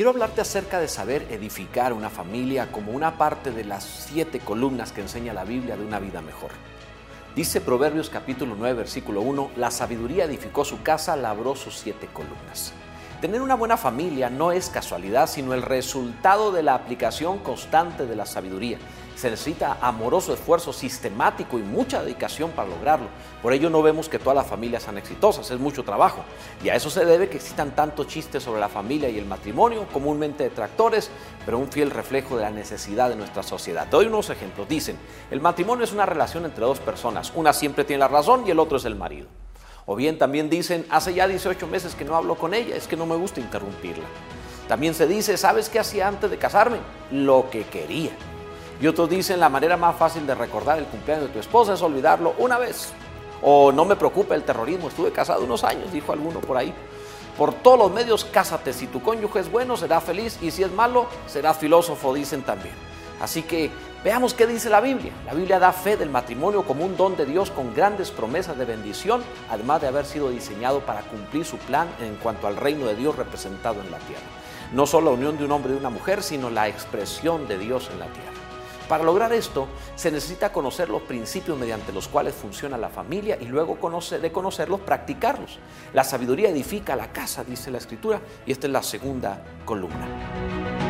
Quiero hablarte acerca de saber edificar una familia como una parte de las siete columnas que enseña la Biblia de una vida mejor. Dice Proverbios capítulo 9, versículo 1, la sabiduría edificó su casa, labró sus siete columnas. Tener una buena familia no es casualidad, sino el resultado de la aplicación constante de la sabiduría. Se necesita amoroso esfuerzo sistemático y mucha dedicación para lograrlo. Por ello no vemos que todas las familias sean exitosas, es mucho trabajo. Y a eso se debe que existan tantos chistes sobre la familia y el matrimonio, comúnmente detractores, pero un fiel reflejo de la necesidad de nuestra sociedad. Doy unos ejemplos. Dicen, el matrimonio es una relación entre dos personas. Una siempre tiene la razón y el otro es el marido. O bien también dicen, hace ya 18 meses que no hablo con ella, es que no me gusta interrumpirla. También se dice, ¿sabes qué hacía antes de casarme? Lo que quería. Y otros dicen, la manera más fácil de recordar el cumpleaños de tu esposa es olvidarlo una vez. O no me preocupa el terrorismo, estuve casado unos años, dijo alguno por ahí. Por todos los medios, cásate. Si tu cónyuge es bueno, será feliz. Y si es malo, será filósofo, dicen también. Así que veamos qué dice la Biblia. La Biblia da fe del matrimonio como un don de Dios con grandes promesas de bendición, además de haber sido diseñado para cumplir su plan en cuanto al reino de Dios representado en la tierra. No solo la unión de un hombre y una mujer, sino la expresión de Dios en la tierra. Para lograr esto, se necesita conocer los principios mediante los cuales funciona la familia y luego de conocerlos, practicarlos. La sabiduría edifica la casa, dice la Escritura, y esta es la segunda columna.